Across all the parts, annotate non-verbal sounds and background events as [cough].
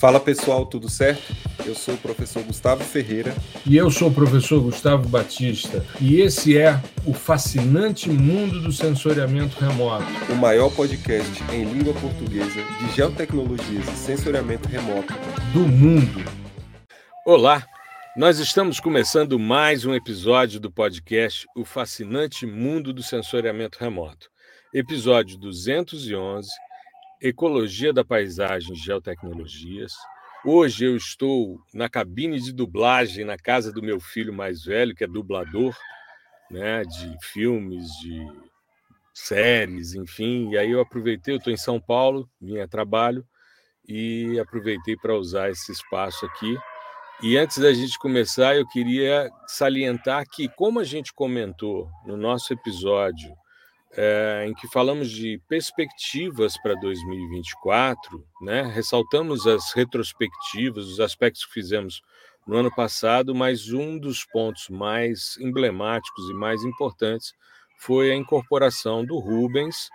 Fala pessoal, tudo certo? Eu sou o professor Gustavo Ferreira. E eu sou o professor Gustavo Batista. E esse é o fascinante mundo do sensoriamento remoto. O maior podcast em língua portuguesa de geotecnologias e sensoriamento remoto do mundo. Olá, nós estamos começando mais um episódio do podcast O Fascinante Mundo do Sensoriamento Remoto. Episódio 211 Ecologia da Paisagem Geotecnologias. Hoje eu estou na cabine de dublagem na casa do meu filho mais velho, que é dublador né, de filmes, de séries, enfim. E aí eu aproveitei, eu estou em São Paulo, vim a trabalho e aproveitei para usar esse espaço aqui. E antes da gente começar, eu queria salientar que, como a gente comentou no nosso episódio é, em que falamos de perspectivas para 2024, né? ressaltamos as retrospectivas, os aspectos que fizemos no ano passado, mas um dos pontos mais emblemáticos e mais importantes foi a incorporação do Rubens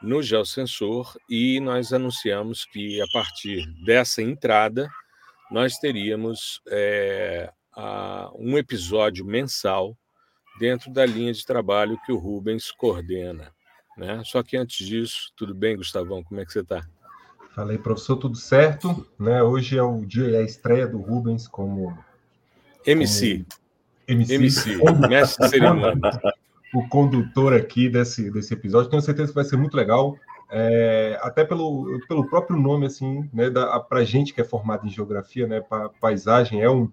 no Geosensor e nós anunciamos que a partir dessa entrada nós teríamos é, a, um episódio mensal dentro da linha de trabalho que o Rubens coordena. Né? Só que antes disso, tudo bem, Gustavão? Como é que você está? Falei, professor, tudo certo. Né? Hoje é o dia, é a estreia do Rubens como MC. Como MC, MC [laughs] mestre de cerimônia. O condutor aqui desse, desse episódio. Tenho certeza que vai ser muito legal. É, até pelo, pelo próprio nome, assim, né, para gente que é formado em geografia, né, pa, paisagem é um,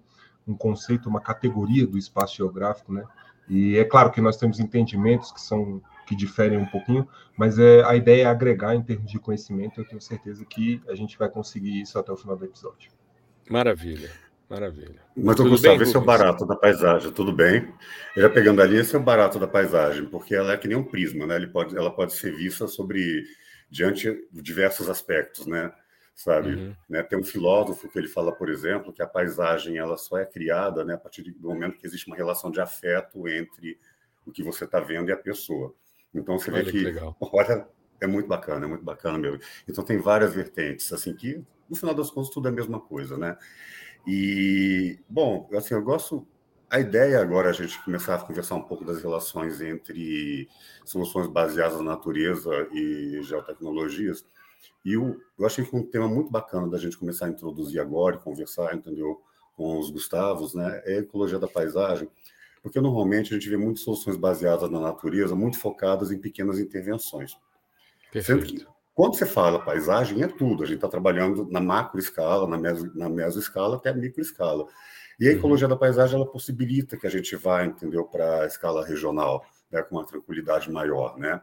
um conceito, uma categoria do espaço geográfico, né, e é claro que nós temos entendimentos que são que diferem um pouquinho, mas é, a ideia é agregar em termos de conhecimento. Eu tenho certeza que a gente vai conseguir isso até o final do episódio. Maravilha, maravilha. Mas, tudo Gustavo, bem, esse é o barato da paisagem, tudo bem? Já pegando ali, esse é o barato da paisagem, porque ela é que nem um prisma, né? Ele pode, ela pode ser vista sobre diante de diversos aspectos, né? Sabe? Uhum. Né, tem um filósofo que ele fala, por exemplo, que a paisagem ela só é criada né, a partir do momento que existe uma relação de afeto entre o que você está vendo e a pessoa. Então você olha vê que, que [laughs] olha, é muito bacana, é muito bacana mesmo. Então tem várias vertentes, assim que no final das contas tudo é a mesma coisa, né? E bom, assim eu gosto. A ideia agora é a gente começar a conversar um pouco das relações entre soluções baseadas na natureza e geotecnologias e eu, eu achei que um tema muito bacana da gente começar a introduzir agora e conversar, entendeu? Com os Gustavos, né? É a ecologia da paisagem, porque normalmente a gente vê muitas soluções baseadas na natureza, muito focadas em pequenas intervenções. Perfeito. quando você fala paisagem, é tudo. A gente está trabalhando na macro escala, na meso, na meso escala até a micro escala. E a uhum. ecologia uhum. da paisagem ela possibilita que a gente vá, entendeu, para a escala regional, né, com uma tranquilidade maior, né?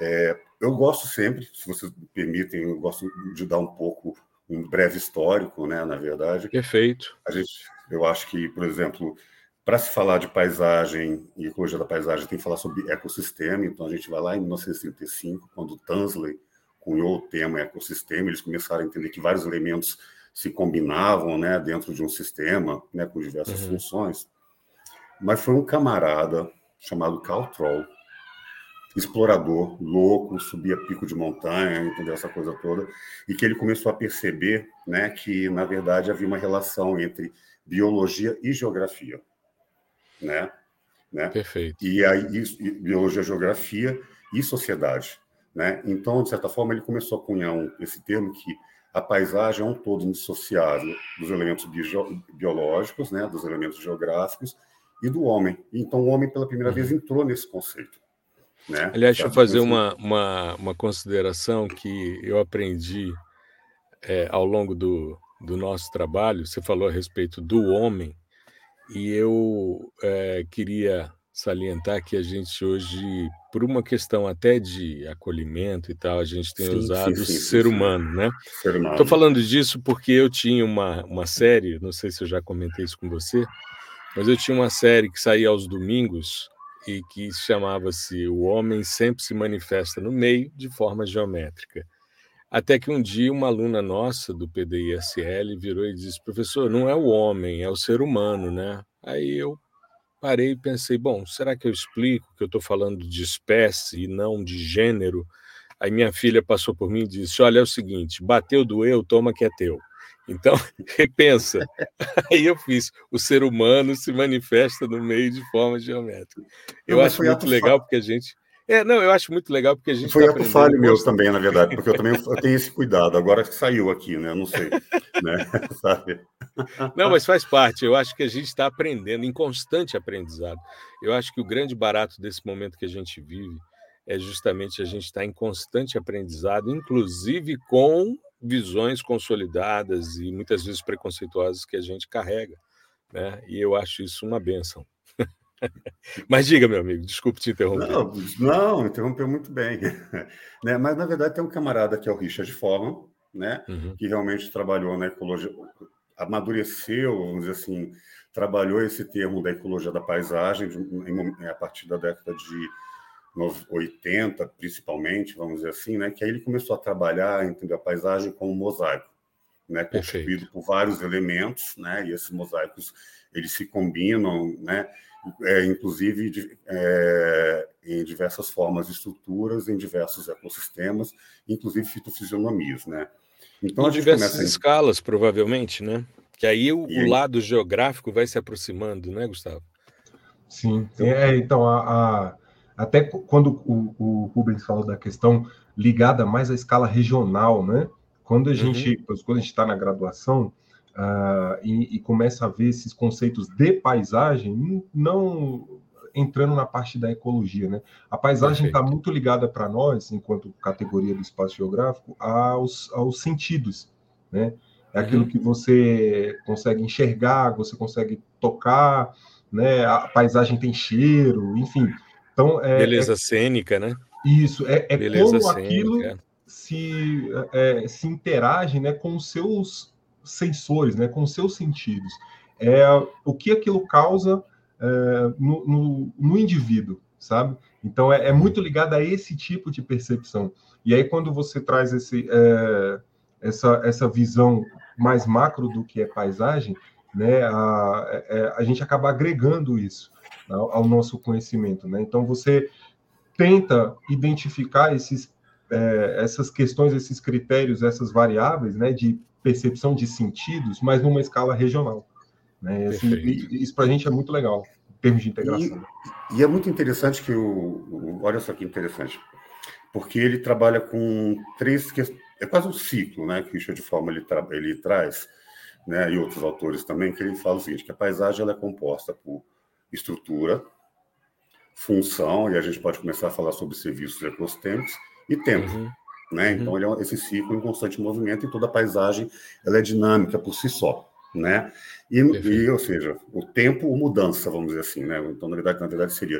É, eu gosto sempre, se vocês me permitem, eu gosto de dar um pouco um breve histórico, né, na verdade. Perfeito. A gente, eu acho que, por exemplo, para se falar de paisagem e ecologia da paisagem, tem que falar sobre ecossistema. Então, a gente vai lá em 1935, quando Tansley cunhou o tema ecossistema, eles começaram a entender que vários elementos se combinavam né, dentro de um sistema, né, com diversas uhum. funções. Mas foi um camarada chamado Carl Troll, explorador, louco, subia pico de montanha, entendeu essa coisa toda, e que ele começou a perceber, né, que na verdade havia uma relação entre biologia e geografia, né? né? Perfeito. E aí biologia, geografia e sociedade, né? Então, de certa forma, ele começou a cunhar um, esse termo que a paisagem é um todo indissociável dos elementos bio, biológicos, né, dos elementos geográficos e do homem. Então, o homem pela primeira uhum. vez entrou nesse conceito. Né? Aliás, deixa eu fazer uma, uma, uma consideração que eu aprendi é, ao longo do, do nosso trabalho. Você falou a respeito do homem, e eu é, queria salientar que a gente hoje, por uma questão até de acolhimento e tal, a gente tem sim, usado sim, sim, ser humano, né? Estou falando disso porque eu tinha uma, uma série, não sei se eu já comentei isso com você, mas eu tinha uma série que saía aos domingos e que chamava-se O Homem Sempre Se Manifesta no Meio, de forma geométrica. Até que um dia uma aluna nossa do PDISL virou e disse: professor, não é o homem, é o ser humano, né? Aí eu parei e pensei: bom, será que eu explico que eu estou falando de espécie e não de gênero? Aí minha filha passou por mim e disse: olha, é o seguinte, bateu, doeu, toma que é teu. Então, [laughs] repensa. Aí eu fiz, o ser humano se manifesta no meio de forma geométrica. Eu não, acho muito legal porque a gente é, não, eu acho muito legal porque a gente. Foi tá ato falho meu também, na verdade, porque eu também eu tenho esse cuidado. Agora que saiu aqui, né? Eu não sei. né? [laughs] Sabe? Não, mas faz parte. Eu acho que a gente está aprendendo, em constante aprendizado. Eu acho que o grande barato desse momento que a gente vive é justamente a gente estar tá em constante aprendizado, inclusive com visões consolidadas e muitas vezes preconceituosas que a gente carrega. Né? E eu acho isso uma benção. [laughs] Mas diga, meu amigo, desculpe te interromper. Não, não interrompeu muito bem. [laughs] né? Mas, na verdade, tem um camarada que é o Richard Foreman, né? Uhum. que realmente trabalhou na ecologia, amadureceu, vamos dizer assim, trabalhou esse termo da ecologia da paisagem a partir da década de 80, principalmente, vamos dizer assim, né? que aí ele começou a trabalhar entendeu, a paisagem como um mosaico, né? constituído por vários elementos, né? e esses mosaicos eles se combinam, né? é, inclusive de, é, em diversas formas e estruturas, em diversos ecossistemas, inclusive fitofisionomias, né? Então, em diversas começa... escalas, provavelmente, né? Que aí o, o, lado geográfico vai se aproximando, né, Gustavo? Sim, é, então, a, a, até quando o, o Rubens falou da questão ligada mais à escala regional, né? Quando a uhum. gente, uhum. quando a gente está na graduação, uh, e, e, começa a ver esses conceitos de paisagem, não entrando na parte da ecologia, né? A paisagem está muito ligada para nós, enquanto categoria do espaço geográfico, aos, aos sentidos, né? É aquilo uhum. que você consegue enxergar, você consegue tocar, né? A paisagem tem cheiro, enfim. Então, é, Beleza é, cênica, né? Isso, é, é como cênica. aquilo se, é, se interage né, com os seus sensores, né, com seus sentidos. É o que aquilo causa é, no, no, no, indivíduo, sabe? Então é, é, muito ligado a esse tipo de percepção. E aí quando você traz esse, é, essa, essa visão mais macro do que é paisagem, né, a, é, a gente acaba agregando isso ao, ao nosso conhecimento, né? Então você tenta identificar esses, é, essas questões, esses critérios, essas variáveis, né, de percepção de sentidos, mas numa escala regional. Né? Assim, isso para a gente é muito legal, em termos de integração. E, e, é muito interessante que o, o. Olha só que interessante, porque ele trabalha com três. É quase um ciclo né, que o Richard Forma ele, tra, ele traz, né, e outros autores também, que ele fala o seguinte: que a paisagem ela é composta por estrutura, função, e a gente pode começar a falar sobre serviços ecossistêmicos, e tempo. Uhum. Né? Uhum. Então, ele é esse ciclo em constante movimento e toda a paisagem ela é dinâmica por si só. Né? E, e, ou seja, o tempo, mudança, vamos dizer assim. Né? Então, na verdade, na verdade seria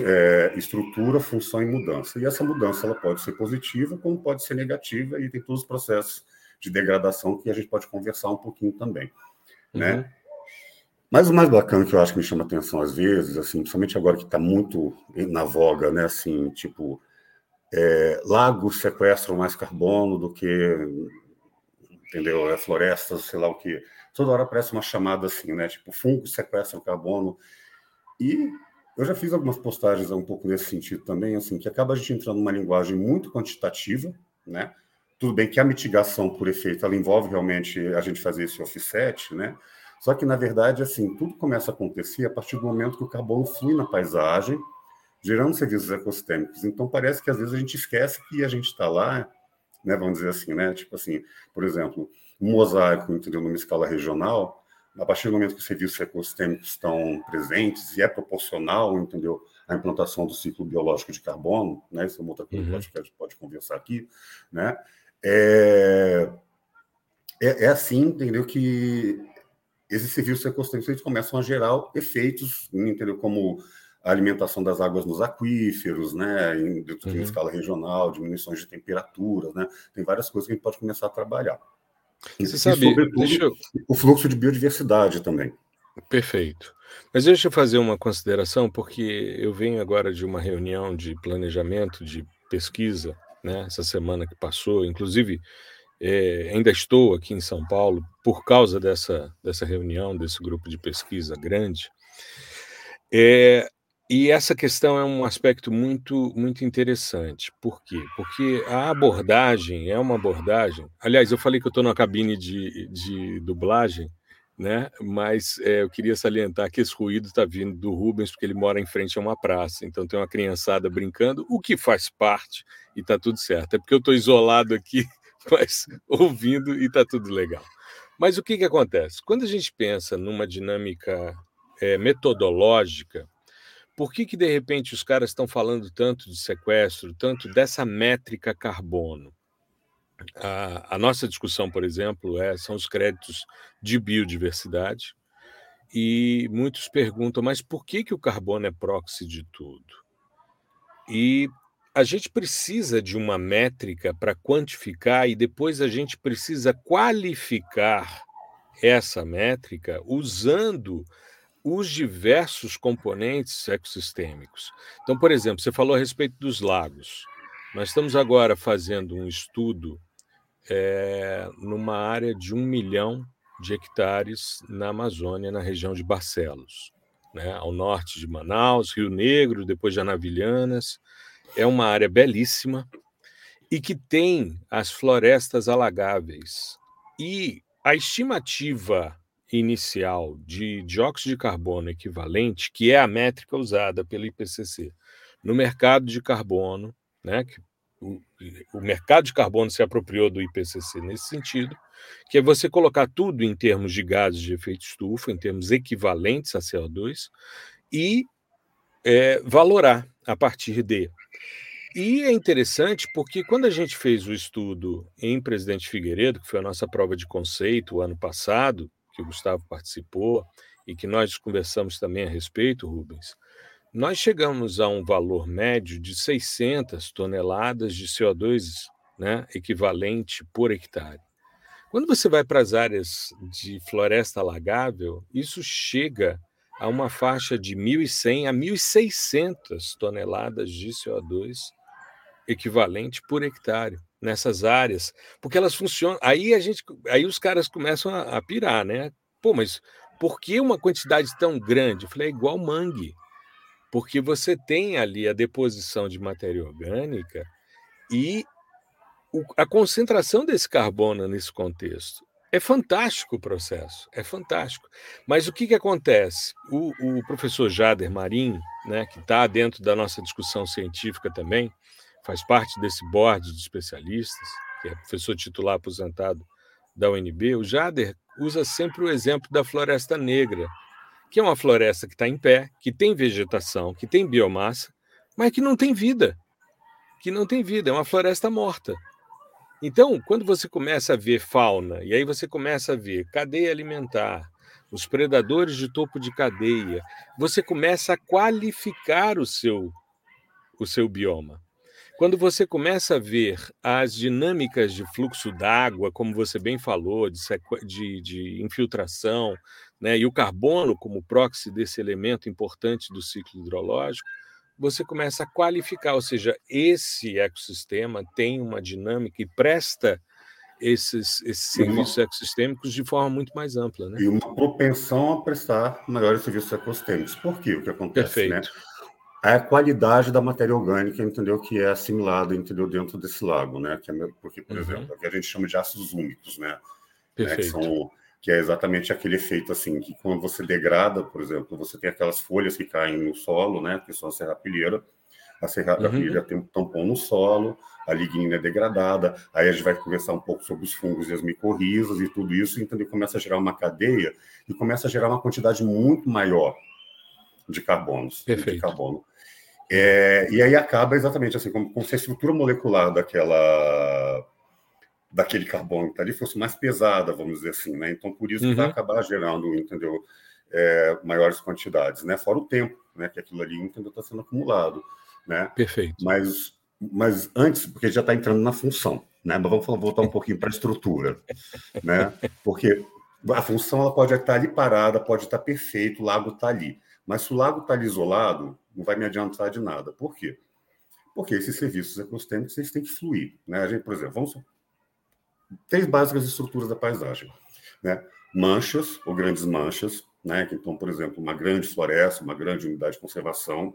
é, estrutura, função e mudança. E essa mudança ela pode ser positiva, como pode ser negativa, e tem todos os processos de degradação que a gente pode conversar um pouquinho também. Né? Uhum. Né? Mas o mais bacana que eu acho que me chama atenção às vezes, assim, principalmente agora que está muito na voga, né, assim, tipo, é, lagos sequestram mais carbono do que, entendeu? É, florestas, sei lá o que. Toda hora aparece uma chamada assim, né? Tipo, fungos sequestram carbono. E eu já fiz algumas postagens um pouco nesse sentido também, assim, que acaba a gente entrando numa linguagem muito quantitativa, né? Tudo bem que a mitigação por efeito, ela envolve realmente a gente fazer esse offset, né? Só que, na verdade, assim, tudo começa a acontecer a partir do momento que o carbono flui na paisagem, gerando serviços ecossistêmicos. Então, parece que às vezes a gente esquece que a gente está lá, né, vamos dizer assim, né? Tipo assim, por exemplo, um mosaico, entendeu, numa escala regional, a partir do momento que os serviços ecossistêmicos estão presentes e é proporcional, entendeu, à implantação do ciclo biológico de carbono, né? Isso é uma outra coisa uhum. que a gente pode conversar aqui, né? É, é, é assim, entendeu, que esses serviços ecossistêmicos começam a gerar efeitos, entendeu, como a alimentação das águas nos aquíferos, né, em, uhum. em escala regional, diminuições de temperatura, né, tem várias coisas que a gente pode começar a trabalhar. Você e, sabe, sobretudo, eu... o fluxo de biodiversidade também. Perfeito. Mas deixa eu fazer uma consideração, porque eu venho agora de uma reunião de planejamento, de pesquisa, né, essa semana que passou, inclusive é, ainda estou aqui em São Paulo por causa dessa, dessa reunião, desse grupo de pesquisa grande. É, e essa questão é um aspecto muito, muito interessante. Por quê? Porque a abordagem é uma abordagem. Aliás, eu falei que eu estou numa cabine de, de dublagem, né? mas é, eu queria salientar que esse ruído está vindo do Rubens, porque ele mora em frente a uma praça. Então tem uma criançada brincando, o que faz parte e está tudo certo. É porque eu estou isolado aqui, [laughs] mas ouvindo e está tudo legal. Mas o que, que acontece? Quando a gente pensa numa dinâmica é, metodológica, por que, que de repente os caras estão falando tanto de sequestro, tanto dessa métrica carbono? A, a nossa discussão, por exemplo, é, são os créditos de biodiversidade, e muitos perguntam, mas por que, que o carbono é proxy de tudo? E a gente precisa de uma métrica para quantificar e depois a gente precisa qualificar essa métrica usando os diversos componentes ecossistêmicos. Então, por exemplo, você falou a respeito dos lagos. Nós estamos agora fazendo um estudo é, numa área de um milhão de hectares na Amazônia, na região de Barcelos, né, ao norte de Manaus, Rio Negro, depois de Anavilhanas é uma área belíssima e que tem as florestas alagáveis. E a estimativa inicial de dióxido de carbono equivalente, que é a métrica usada pelo IPCC no mercado de carbono, né, que o, o mercado de carbono se apropriou do IPCC nesse sentido, que é você colocar tudo em termos de gases de efeito estufa, em termos equivalentes a CO2, e é, valorar a partir de e é interessante porque quando a gente fez o estudo em Presidente Figueiredo, que foi a nossa prova de conceito o ano passado, que o Gustavo participou e que nós conversamos também a respeito, Rubens, nós chegamos a um valor médio de 600 toneladas de CO2 né, equivalente por hectare. Quando você vai para as áreas de floresta alagável, isso chega a uma faixa de 1.100 a 1.600 toneladas de CO2 equivalente por hectare nessas áreas, porque elas funcionam. Aí a gente, aí os caras começam a, a pirar, né? Pô, mas por que uma quantidade tão grande? Eu falei, é igual mangue, porque você tem ali a deposição de matéria orgânica e o, a concentração desse carbono nesse contexto. É fantástico o processo, é fantástico. Mas o que, que acontece? O, o professor Jader Marim, né, que está dentro da nossa discussão científica também, faz parte desse board de especialistas, que é professor titular aposentado da UNB, o Jader usa sempre o exemplo da floresta negra, que é uma floresta que está em pé, que tem vegetação, que tem biomassa, mas que não tem vida. Que não tem vida, é uma floresta morta. Então, quando você começa a ver fauna, e aí você começa a ver cadeia alimentar, os predadores de topo de cadeia, você começa a qualificar o seu, o seu bioma. Quando você começa a ver as dinâmicas de fluxo d'água, como você bem falou, de, de, de, infiltração, né, e o carbono como proxy desse elemento importante do ciclo hidrológico, você começa a qualificar, ou seja, esse ecossistema tem uma dinâmica e presta esses, esses serviços uma, ecossistêmicos de forma muito mais ampla. Né? E uma propensão a prestar maiores serviços ecossistêmicos. Por quê? O que acontece? Né? Perfeito. Né? a qualidade da matéria orgânica, entendeu, que é assimilada, entendeu, dentro desse lago, né? Que é, porque, por uhum. exemplo, que a gente chama de ácidos úmicos, né? Perfeito. Né? Que, são, que, é exatamente aquele efeito assim, que quando você degrada, por exemplo, você tem aquelas folhas que caem no solo, né? Que são a serrapilheira. A serrapilheira uhum. tem um tampão no solo, a lignina é degradada, aí a gente vai conversar um pouco sobre os fungos e as micorrizas e tudo isso, entendeu? Começa a gerar uma cadeia e começa a gerar uma quantidade muito maior de carbonos, Perfeito. de carbono. É, e aí acaba exatamente assim, como, como, se a estrutura molecular daquela daquele carbono que está ali fosse mais pesada, vamos dizer assim, né? Então, por isso uhum. que vai uhum. acabar gerando, entendeu, é, maiores quantidades, né? Fora o tempo, né? Que aquilo ali, entendeu, está sendo acumulado, né? Perfeito. Mas, mas antes, porque já está entrando na função, né? Mas vamos voltar um pouquinho para a estrutura, [laughs] né? Porque a função ela pode estar ali parada, pode estar perfeito, o lago está ali. Mas se o lago está ali isolado, não vai me adiantar de nada. Por quê? Porque esses serviços ecossistêmicos eles têm que fluir. Né? A gente, por exemplo, vamos três básicas estruturas da paisagem. né? manchas ou grandes manchas, né? Então, por exemplo, uma grande floresta, uma grande unidade de conservação.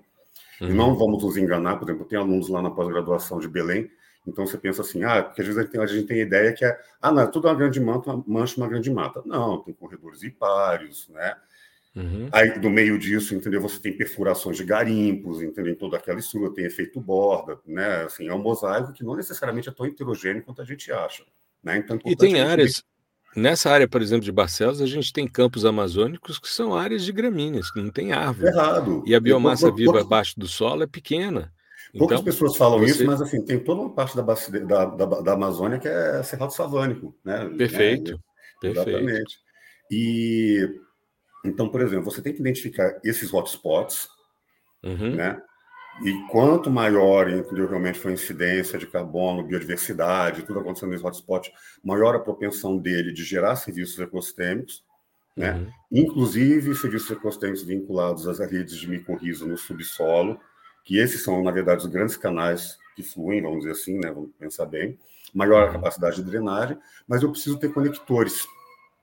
Uhum. E não vamos nos enganar, por exemplo, tem alunos lá na pós-graduação de Belém, então você pensa assim, ah, porque às vezes a gente, tem, a gente tem a ideia que é, ah, não, é tudo uma grande manta, mancha, uma grande mata. Não, tem corredores ripários, né? Uhum. Aí, no meio disso, entendeu? Você tem perfurações de garimpos, entendeu? Em toda aquela estrutura, tem efeito borda, né? Assim, é um mosaico que não necessariamente é tão heterogêneo quanto a gente acha. Né? Então, é e tem áreas, Nessa área, por exemplo, de Barcelos, a gente tem campos amazônicos que são áreas de gramíneas, que não tem árvore. Errado. E a biomassa e, viva abaixo do solo é pequena. Poucas então, pessoas falam você... isso, mas assim, tem toda uma parte da, da, da, da Amazônia que é cerrado savânico. Né? Perfeito. É, exatamente. E então, por exemplo, você tem que identificar esses hotspots, uhum. né? E quanto maior, realmente foi a incidência de carbono, biodiversidade, tudo acontecendo nesse hotspot, maior a propensão dele de gerar serviços ecossistêmicos, né? Uhum. Inclusive serviços ecossistêmicos vinculados às redes de micorriza no subsolo, que esses são, na verdade, os grandes canais que fluem, vamos dizer assim, né? Vamos pensar bem. Maior a uhum. capacidade de drenagem, mas eu preciso ter conectores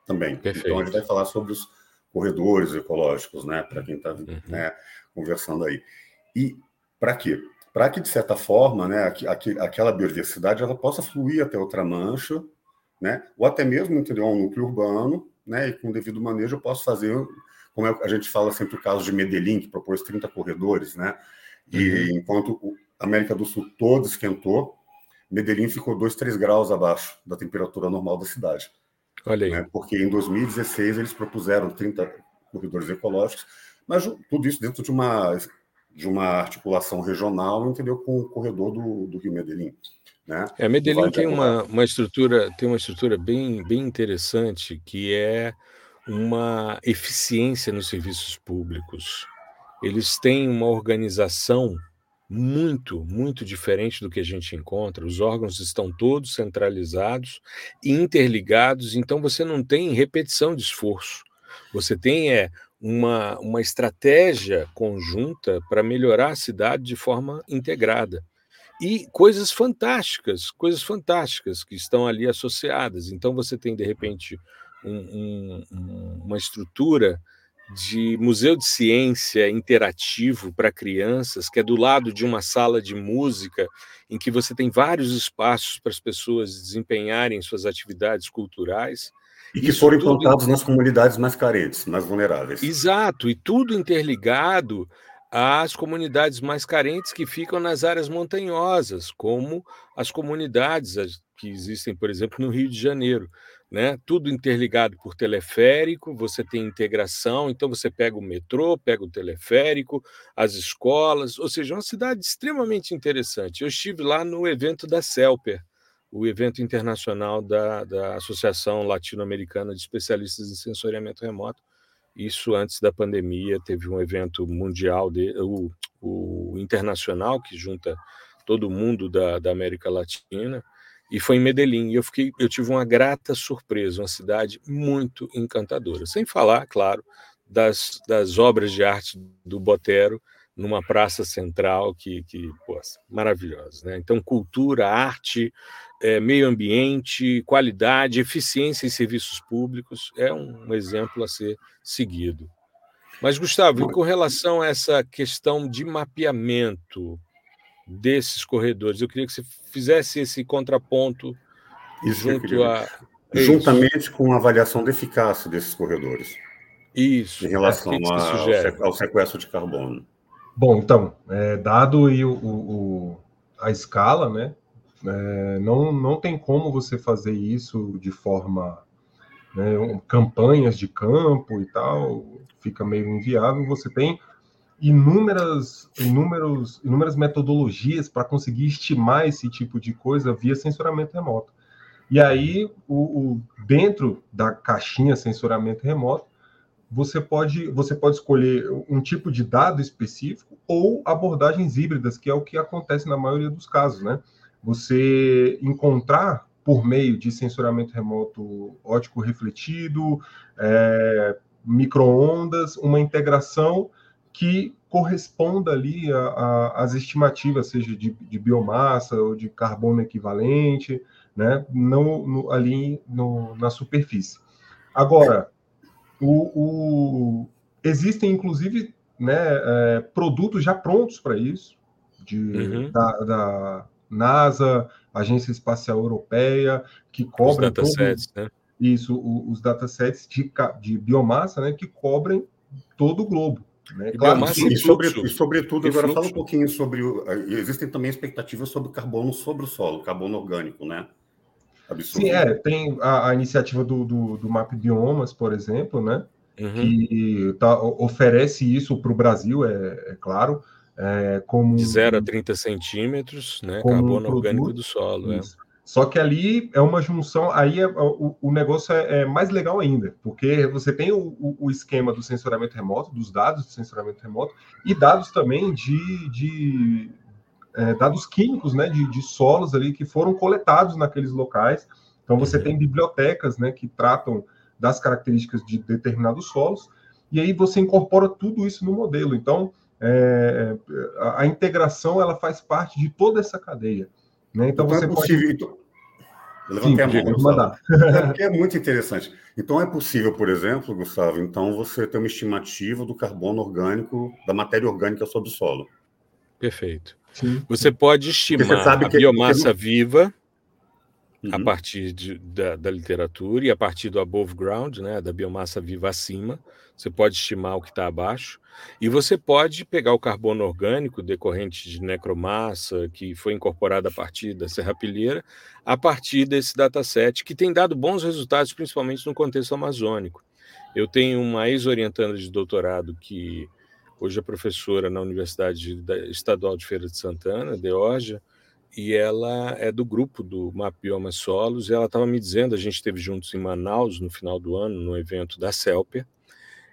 também. Perfeito. Então a gente vai falar sobre os corredores ecológicos, né? Para quem está uhum. né, conversando aí. E para quê? Para que, de certa forma, né, aquela biodiversidade ela possa fluir até outra mancha, né, ou até mesmo entendeu, um núcleo urbano, né, e com devido manejo eu posso fazer, como é a gente fala sempre o caso de Medellín, que propôs 30 corredores, né, e uhum. enquanto a América do Sul toda esquentou, Medellín ficou 2, 3 graus abaixo da temperatura normal da cidade. Olha aí. Né, porque em 2016 eles propuseram 30 corredores ecológicos, mas tudo isso dentro de uma de uma articulação regional, entendeu, com o corredor do, do Rio Medellín. Né? É, Medellín tem uma, uma estrutura tem uma estrutura bem, bem interessante que é uma eficiência nos serviços públicos. Eles têm uma organização muito, muito diferente do que a gente encontra. Os órgãos estão todos centralizados e interligados, então você não tem repetição de esforço. Você tem é, uma, uma estratégia conjunta para melhorar a cidade de forma integrada. E coisas fantásticas, coisas fantásticas que estão ali associadas. Então, você tem, de repente, um, um, uma estrutura de museu de ciência interativo para crianças, que é do lado de uma sala de música, em que você tem vários espaços para as pessoas desempenharem suas atividades culturais. E que Isso foram implantados tudo... nas comunidades mais carentes, mais vulneráveis. Exato, e tudo interligado às comunidades mais carentes que ficam nas áreas montanhosas, como as comunidades que existem, por exemplo, no Rio de Janeiro. Né? Tudo interligado por teleférico, você tem integração, então você pega o metrô, pega o teleférico, as escolas, ou seja, uma cidade extremamente interessante. Eu estive lá no evento da Celper, o evento internacional da, da Associação Latino-Americana de Especialistas em Sensoriamento Remoto. Isso antes da pandemia, teve um evento mundial, de, o, o internacional, que junta todo mundo da, da América Latina, e foi em Medellín. E eu, fiquei, eu tive uma grata surpresa, uma cidade muito encantadora. Sem falar, claro, das, das obras de arte do Botero, numa praça central que, que pô, maravilhosa. Né? Então, cultura, arte, é, meio ambiente, qualidade, eficiência em serviços públicos é um exemplo a ser seguido. Mas, Gustavo, e com relação a essa questão de mapeamento desses corredores, eu queria que você fizesse esse contraponto Isso junto a. Juntamente com a avaliação da eficácia desses corredores. Isso. Em relação a, ao sequestro de carbono. Bom, então, é, dado o, o, a escala, né, é, não, não tem como você fazer isso de forma. Né, campanhas de campo e tal, fica meio inviável. Você tem inúmeras, inúmeros, inúmeras metodologias para conseguir estimar esse tipo de coisa via sensoramento remoto. E aí, o, o, dentro da caixinha sensoramento remoto, você pode, você pode escolher um tipo de dado específico ou abordagens híbridas, que é o que acontece na maioria dos casos, né? Você encontrar por meio de sensoramento remoto ótico refletido, é, microondas, uma integração que corresponda ali às estimativas, seja de, de, biomassa ou de carbono equivalente, né, no, no ali no, na superfície. Agora, o, o, existem inclusive né, é, produtos já prontos para isso, de, uhum. da, da, NASA, Agência Espacial Europeia, que cobrem. Os datasets, todo, né? Isso, o, os datasets de, de biomassa, né, que cobrem todo o globo. Né? Claro, e, e, sobre, e sobretudo, e agora fala um pouquinho sobre. O, existem também expectativas sobre o carbono sobre o solo, carbono orgânico, né? Absurdo. Sim, é, tem a, a iniciativa do, do, do, MAP Biomas, por exemplo, né? Uhum. Que tá, oferece isso para o Brasil, é, é claro. É, como, de 0 a 30 centímetros, né? Carbono um orgânico do solo. É. Só que ali é uma junção, aí é, o, o, negócio é, é, mais legal ainda, porque você tem o, o, esquema do sensoramento remoto, dos dados de sensoramento remoto, e dados também de, de é, dados químicos, né, de, de, solos ali que foram coletados naqueles locais. Então você uhum. tem bibliotecas, né, que tratam das características de determinados solos, e aí você incorpora tudo isso no modelo. Então é, a, a integração ela faz parte de toda essa cadeia. Né? Então, então, você é possível. Pode... Então... Levantei a mão. É, é muito interessante. Então é possível, por exemplo, Gustavo, então você ter uma estimativa do carbono orgânico, da matéria orgânica sobre o solo. Perfeito. Sim. Você pode estimar a que, biomassa viva uhum. a partir de, da, da, literatura e a partir do above ground, né, da biomassa viva acima. Você pode estimar o que está abaixo. E você pode pegar o carbono orgânico decorrente de necromassa, que foi incorporado a partir da serrapilheira, a partir desse dataset, que tem dado bons resultados, principalmente no contexto amazônico. Eu tenho uma ex-orientanda de doutorado que hoje é professora na Universidade Estadual de Feira de Santana, Deorja, e ela é do grupo do Mapioma Solos, e ela estava me dizendo, a gente esteve juntos em Manaus no final do ano, no evento da CELPER,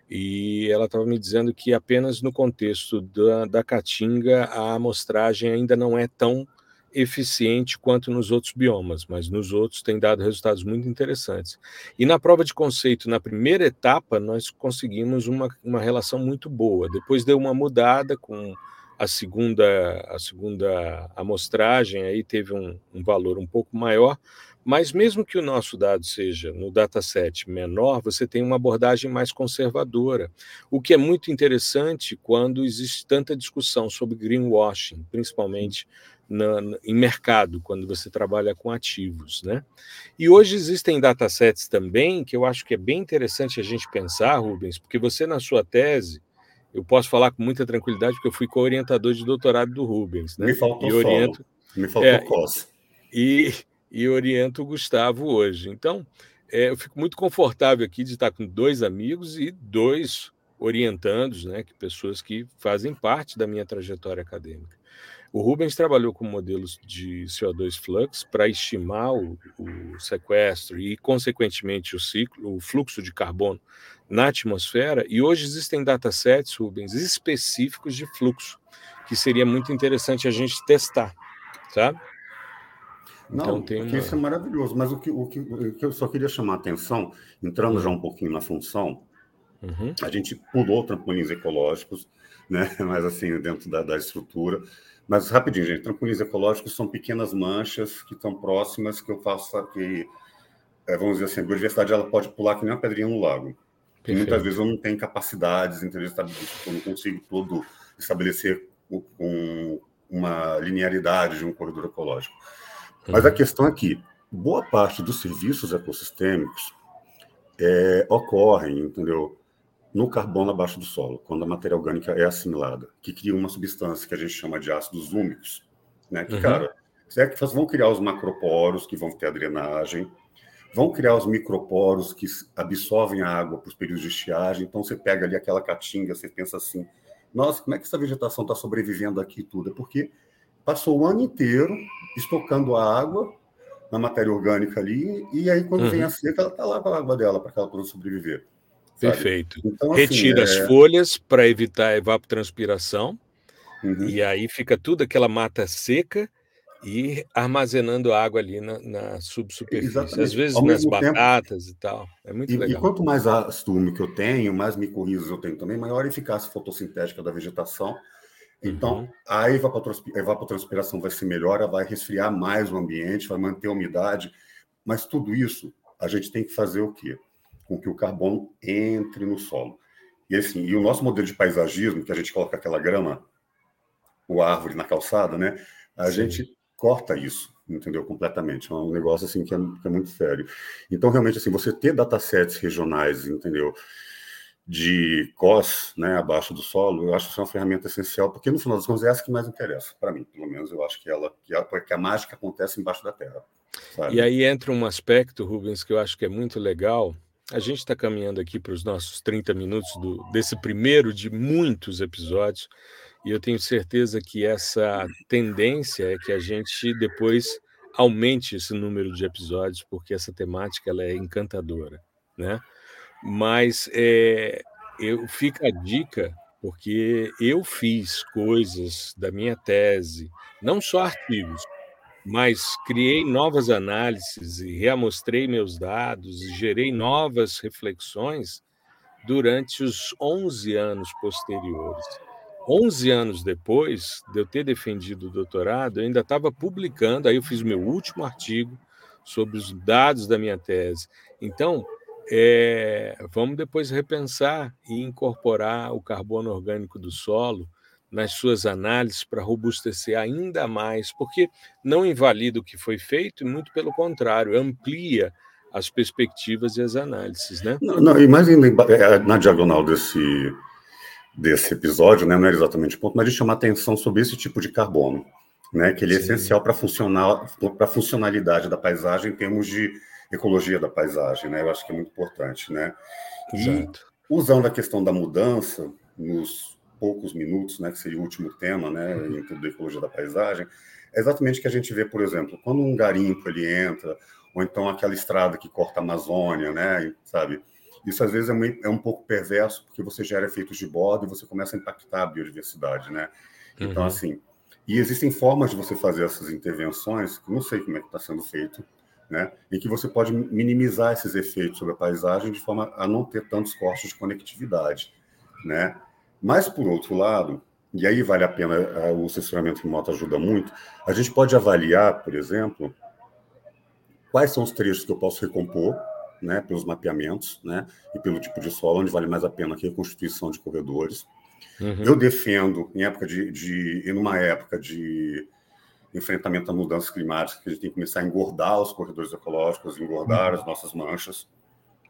e ela estava me dizendo que apenas no contexto da, da caatinga a amostragem ainda não é tão eficiente quanto nos outros biomas, mas nos outros tem dado resultados muito interessantes. E na prova de conceito, na primeira etapa, nós conseguimos uma, uma relação muito boa. Depois deu uma mudada com a segunda, a segunda amostragem, aí teve um, um valor um pouco maior, mas mesmo que o nosso dado seja no dataset menor, você tem uma abordagem mais conservadora, o que é muito interessante quando existe tanta discussão sobre greenwashing, principalmente na, em mercado, quando você trabalha com ativos. Né? E hoje existem datasets também que eu acho que é bem interessante a gente pensar, Rubens, porque você, na sua tese, eu posso falar com muita tranquilidade, porque eu fui co-orientador de doutorado do Rubens. Né? Me faltou e oriento, Me faltou é, E, e oriento o Gustavo hoje. Então, é, eu fico muito confortável aqui de estar com dois amigos e dois orientandos, né, que pessoas que fazem parte da minha trajetória acadêmica. O Rubens trabalhou com modelos de CO2 flux para estimar o, o, sequestro e, consequentemente, o ciclo, o fluxo de carbono na atmosfera. E hoje existem datasets, Rubens, específicos de fluxo, que seria muito interessante a gente testar, sabe? Não, então, uma... isso é maravilhoso, mas o que, o, que, o que eu só queria chamar a atenção, entrando já um pouquinho na função, uhum. a gente pulou trampolins ecológicos, né? [laughs] mas assim, dentro da, da estrutura. Mas rapidinho, gente, trampolins ecológicos são pequenas manchas que estão próximas, que eu faço que, é, vamos dizer assim, a biodiversidade ela pode pular que nem uma pedrinha no lago. muitas vezes eu não tenho capacidades, entendeu? Eu não consigo todo estabelecer com uma linearidade de um corredor ecológico. Mas a uhum. questão é que boa parte dos serviços ecossistêmicos é, ocorrem, entendeu? No carbono abaixo do solo, quando a matéria orgânica é assimilada, que cria uma substância que a gente chama de ácidos úmicos, né? Que, uhum. cara, é que vão criar os macroporos que vão ter a drenagem, vão criar os microporos que absorvem a água para os períodos de estiagem. Então, você pega ali aquela caatinga, você pensa assim, nossa, como é que essa vegetação está sobrevivendo aqui tudo? É porque passou o ano inteiro estocando a água na matéria orgânica ali, e aí quando uhum. vem a seca, ela está lá com a água dela para que ela possa sobreviver. Sabe? Perfeito. Então, assim, Retira é... as folhas para evitar a evapotranspiração, uhum. e aí fica tudo aquela mata seca e armazenando água ali na, na subsuperfície. Exatamente. Às vezes Ao nas batatas tempo, e tal. É muito e, legal. E quanto mais ácido úmico eu tenho, mais micorrizas eu tenho também, maior a eficácia fotossintética da vegetação então, uhum. a evapotranspiração vai ser melhor, vai resfriar mais o ambiente, vai manter a umidade, mas tudo isso a gente tem que fazer o quê? Com que o carbono entre no solo. E assim, e o nosso modelo de paisagismo, que a gente coloca aquela grama, o árvore na calçada, né? A Sim. gente corta isso, entendeu? Completamente. É um negócio assim que é, que é, muito sério. Então, realmente, assim, você ter datasets regionais, entendeu? De COS, né, abaixo do solo, eu acho que isso é uma ferramenta essencial, porque no final das contas é essa que mais interessa, para mim, pelo menos. Eu acho que ela, que a, que a mágica acontece embaixo da terra. Sabe? E aí entra um aspecto, Rubens, que eu acho que é muito legal. A gente está caminhando aqui para os nossos 30 minutos do, desse primeiro de muitos episódios. E eu tenho certeza que essa tendência é que a gente depois aumente esse número de episódios, porque essa temática ela é encantadora, né? Mas é, eu fica a dica porque eu fiz coisas da minha tese, não só artigos, mas criei novas análises e reamostrei meus dados e gerei novas reflexões durante os 11 anos posteriores. 11 anos depois de eu ter defendido o doutorado, eu ainda estava publicando, aí eu fiz meu último artigo sobre os dados da minha tese. Então, é, vamos depois repensar e incorporar o carbono orgânico do solo nas suas análises para robustecer ainda mais, porque não invalida o que foi feito, muito pelo contrário, amplia as perspectivas e as análises. Né? Não, não e mais ainda é, na diagonal desse desse episódio, né, não era exatamente o ponto, mas de chamar atenção sobre esse tipo de carbono, né, que ele é Sim. essencial para funcionar para a funcionalidade da paisagem em termos de ecologia da paisagem, né? Eu acho que é muito importante, né? Exato. E usando a questão da mudança nos poucos minutos, né, que seria o último tema, né, em tudo da ecologia da paisagem, é exatamente o que a gente vê, por exemplo, quando um garimpo ele entra, ou então aquela estrada que corta a Amazônia, né, sabe? Isso às vezes é, é um pouco perverso, porque você gera efeitos de borda e você começa a impactar a biodiversidade, né? Então, uhum. assim, e existem formas de você fazer essas intervenções, que não sei como é que está sendo feito, né? Em que você pode minimizar esses efeitos sobre a paisagem de forma a não ter tantos cortes de conectividade, né? Mas, por outro lado, e aí vale a pena, o assessoramento remoto ajuda muito, a gente pode avaliar, por exemplo, quais são os trechos que eu posso recompor, né, pelos mapeamentos, né, e pelo tipo de solo, onde vale mais a pena a reconstituição de corredores. Uhum. Eu defendo, em época de, de, em uma época de enfrentamento a mudanças climáticas, que a gente tem que começar a engordar os corredores ecológicos, engordar uhum. as nossas manchas.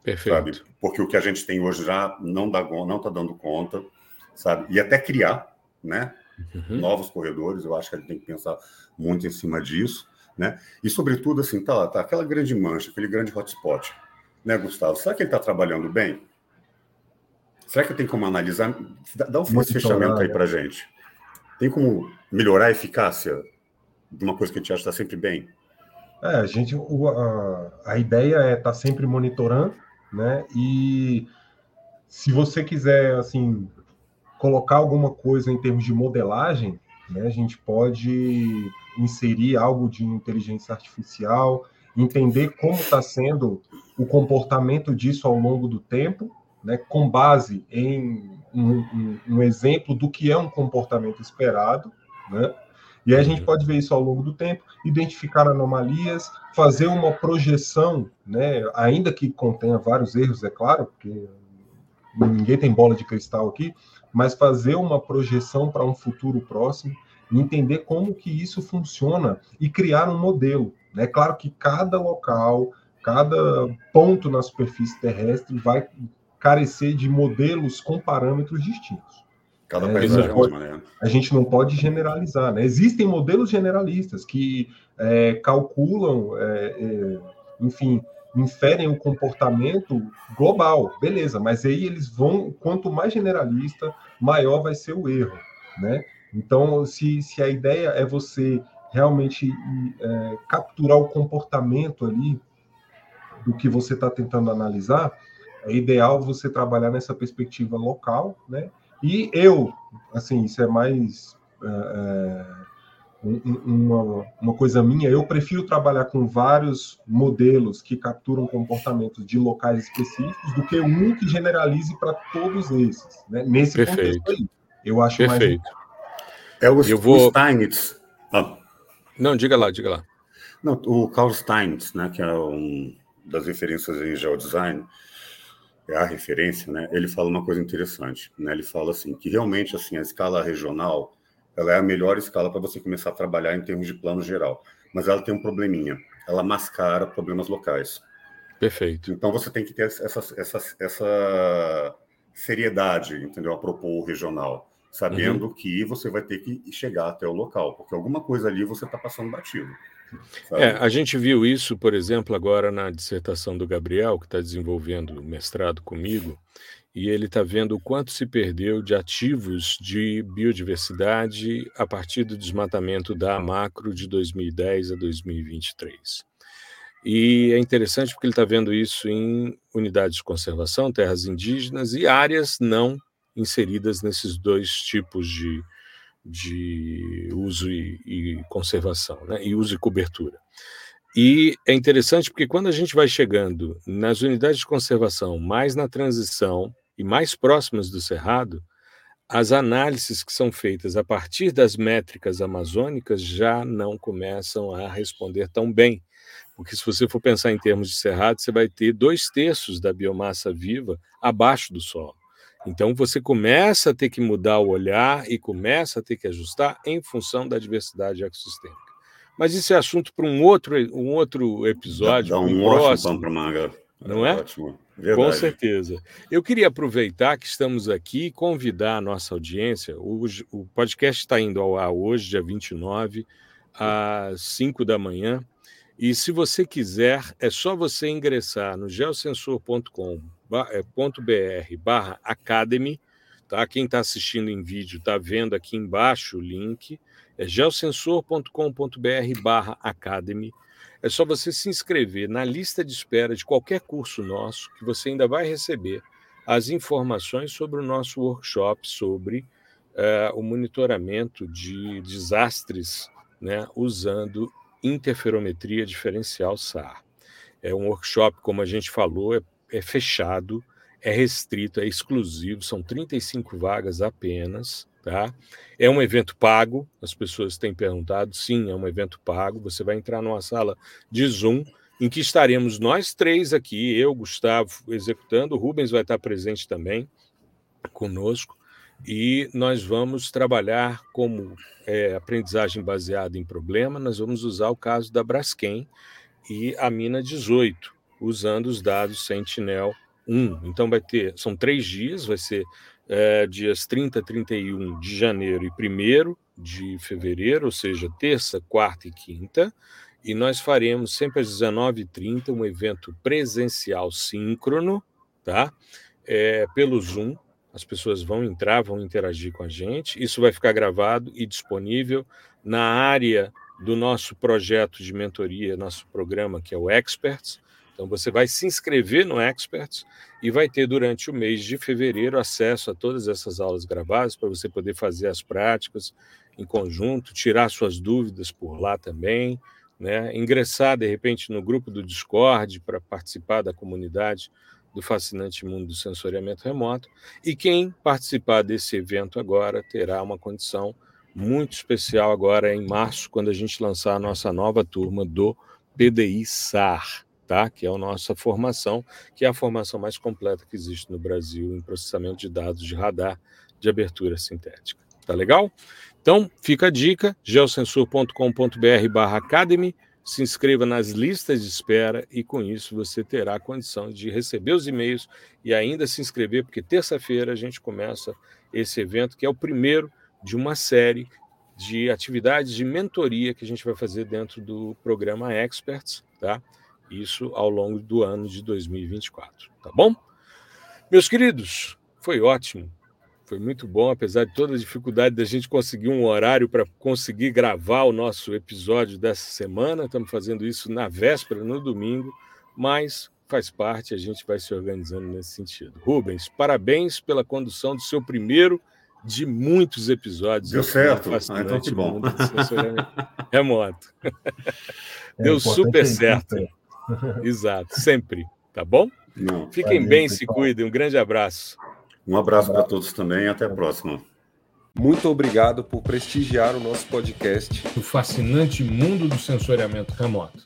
Perfeito. Sabe? Porque o que a gente tem hoje já não dá não está dando conta, sabe? E até criar, né? Uhum. Novos corredores, eu acho que a gente tem que pensar muito em cima disso, né? E sobretudo assim, tá lá, tá aquela grande mancha, aquele grande hotspot né, Gustavo? Será que ele está trabalhando bem? Será que tem como analisar? Dá um Muito fechamento aí para gente. Tem como melhorar a eficácia de uma coisa que a gente acha que está sempre bem? É, a gente, o, a, a ideia é estar tá sempre monitorando, né? E se você quiser, assim, colocar alguma coisa em termos de modelagem, né, a gente pode inserir algo de inteligência artificial, entender como está sendo o comportamento disso ao longo do tempo, né, com base em um, um, um, exemplo do que é um comportamento esperado, né? E aí a gente pode ver isso ao longo do tempo, identificar anomalias, fazer uma projeção, né, ainda que contenha vários erros, é claro, porque ninguém tem bola de cristal aqui, mas fazer uma projeção para um futuro próximo, entender como que isso funciona e criar um modelo. É né? claro que cada local, cada ponto na superfície terrestre vai carecer de modelos com parâmetros distintos. Cada é, país a, gente pode, a gente não pode generalizar. Né? Existem modelos generalistas que é, calculam, é, é, enfim, inferem o comportamento global, beleza, mas aí eles vão, quanto mais generalista, maior vai ser o erro, né? Então, se, se a ideia é você realmente é, capturar o comportamento ali do que você está tentando analisar, é ideal você trabalhar nessa perspectiva local, né? E eu, assim, isso é mais é, é uma, uma coisa minha, eu prefiro trabalhar com vários modelos que capturam comportamentos de locais específicos do que um que generalize para todos esses, né? Nesse Perfeito. contexto aí. Eu acho Perfeito. mais... É o, eu vou... o Steinitz. Ah. Não, diga lá, diga lá. Não, o Carl Steinitz, né, que é um das referências em geodesign, é a referência, né? Ele fala uma coisa interessante, né? Ele fala assim que realmente assim a escala regional ela é a melhor escala para você começar a trabalhar em termos de plano geral, mas ela tem um probleminha, ela mascara problemas locais. Perfeito. Então você tem que ter essa, essa, essa seriedade, entendeu? A propor o regional, sabendo uhum. que você vai ter que chegar até o local, porque alguma coisa ali você está passando batido. É, a gente viu isso, por exemplo, agora na dissertação do Gabriel, que está desenvolvendo o mestrado comigo, e ele está vendo o quanto se perdeu de ativos de biodiversidade a partir do desmatamento da macro de 2010 a 2023. E é interessante porque ele está vendo isso em unidades de conservação, terras indígenas e áreas não inseridas nesses dois tipos de, de uso e, e conservação, né? e uso e cobertura. E é interessante porque quando a gente vai chegando nas unidades de conservação, mais na transição e mais próximas do cerrado, as análises que são feitas a partir das métricas amazônicas já não começam a responder tão bem porque se você for pensar em termos de cerrado, você vai ter dois terços da biomassa viva abaixo do solo. Então você começa a ter que mudar o olhar e começa a ter que ajustar em função da diversidade ecossistêmica. Mas isso é assunto para um outro, um outro episódio. Dá um, próximo, para manga. Não é? Ótimo. Verdade. Com certeza. Eu queria aproveitar que estamos aqui e convidar a nossa audiência. O, o podcast está indo ao ar hoje, dia 29, às 5 da manhã. E se você quiser, é só você ingressar no geosensor.com.br é, barra academy, tá? Quem está assistindo em vídeo está vendo aqui embaixo o link, é geosensor.com.br barra academy. É só você se inscrever na lista de espera de qualquer curso nosso, que você ainda vai receber as informações sobre o nosso workshop sobre uh, o monitoramento de desastres né, usando interferometria diferencial SAR. É um workshop, como a gente falou, é, é fechado, é restrito, é exclusivo, são 35 vagas apenas. Tá? É um evento pago, as pessoas têm perguntado, sim, é um evento pago. Você vai entrar numa sala de Zoom em que estaremos nós três aqui, eu, Gustavo, executando, o Rubens vai estar presente também conosco, e nós vamos trabalhar como é, aprendizagem baseada em problema, nós vamos usar o caso da Braskem e a mina 18, usando os dados Sentinel 1. Então vai ter, são três dias, vai ser é, dias 30, 31 de janeiro e 1 de fevereiro, ou seja, terça, quarta e quinta, e nós faremos sempre às 19h30 um evento presencial síncrono, tá? É, pelo Zoom, as pessoas vão entrar, vão interagir com a gente. Isso vai ficar gravado e disponível na área do nosso projeto de mentoria, nosso programa, que é o Experts. Então, você vai se inscrever no Experts e vai ter, durante o mês de fevereiro, acesso a todas essas aulas gravadas para você poder fazer as práticas em conjunto, tirar suas dúvidas por lá também, né? ingressar, de repente, no grupo do Discord para participar da comunidade do fascinante mundo do sensoriamento remoto. E quem participar desse evento agora terá uma condição muito especial agora em março, quando a gente lançar a nossa nova turma do PDI SAR, tá? que é a nossa formação, que é a formação mais completa que existe no Brasil em processamento de dados de radar de abertura sintética. Tá legal? Então, fica a dica, geosensor.com.br barra academy, se inscreva nas listas de espera e com isso você terá a condição de receber os e-mails e ainda se inscrever, porque terça-feira a gente começa esse evento, que é o primeiro de uma série de atividades de mentoria que a gente vai fazer dentro do programa Experts, tá? Isso ao longo do ano de 2024, tá bom? Meus queridos, foi ótimo foi muito bom, apesar de toda a dificuldade da gente conseguir um horário para conseguir gravar o nosso episódio dessa semana. Estamos fazendo isso na véspera, no domingo, mas faz parte, a gente vai se organizando nesse sentido. Rubens, parabéns pela condução do seu primeiro de muitos episódios. Deu certo, ah, então que bom. [laughs] Remoto. É Deu super certo. [laughs] Exato, sempre. Tá bom? Não, Fiquem bem, se cuidem. Um grande abraço. Um abraço para todos também e até a próxima. Muito obrigado por prestigiar o nosso podcast. O fascinante mundo do sensoriamento remoto.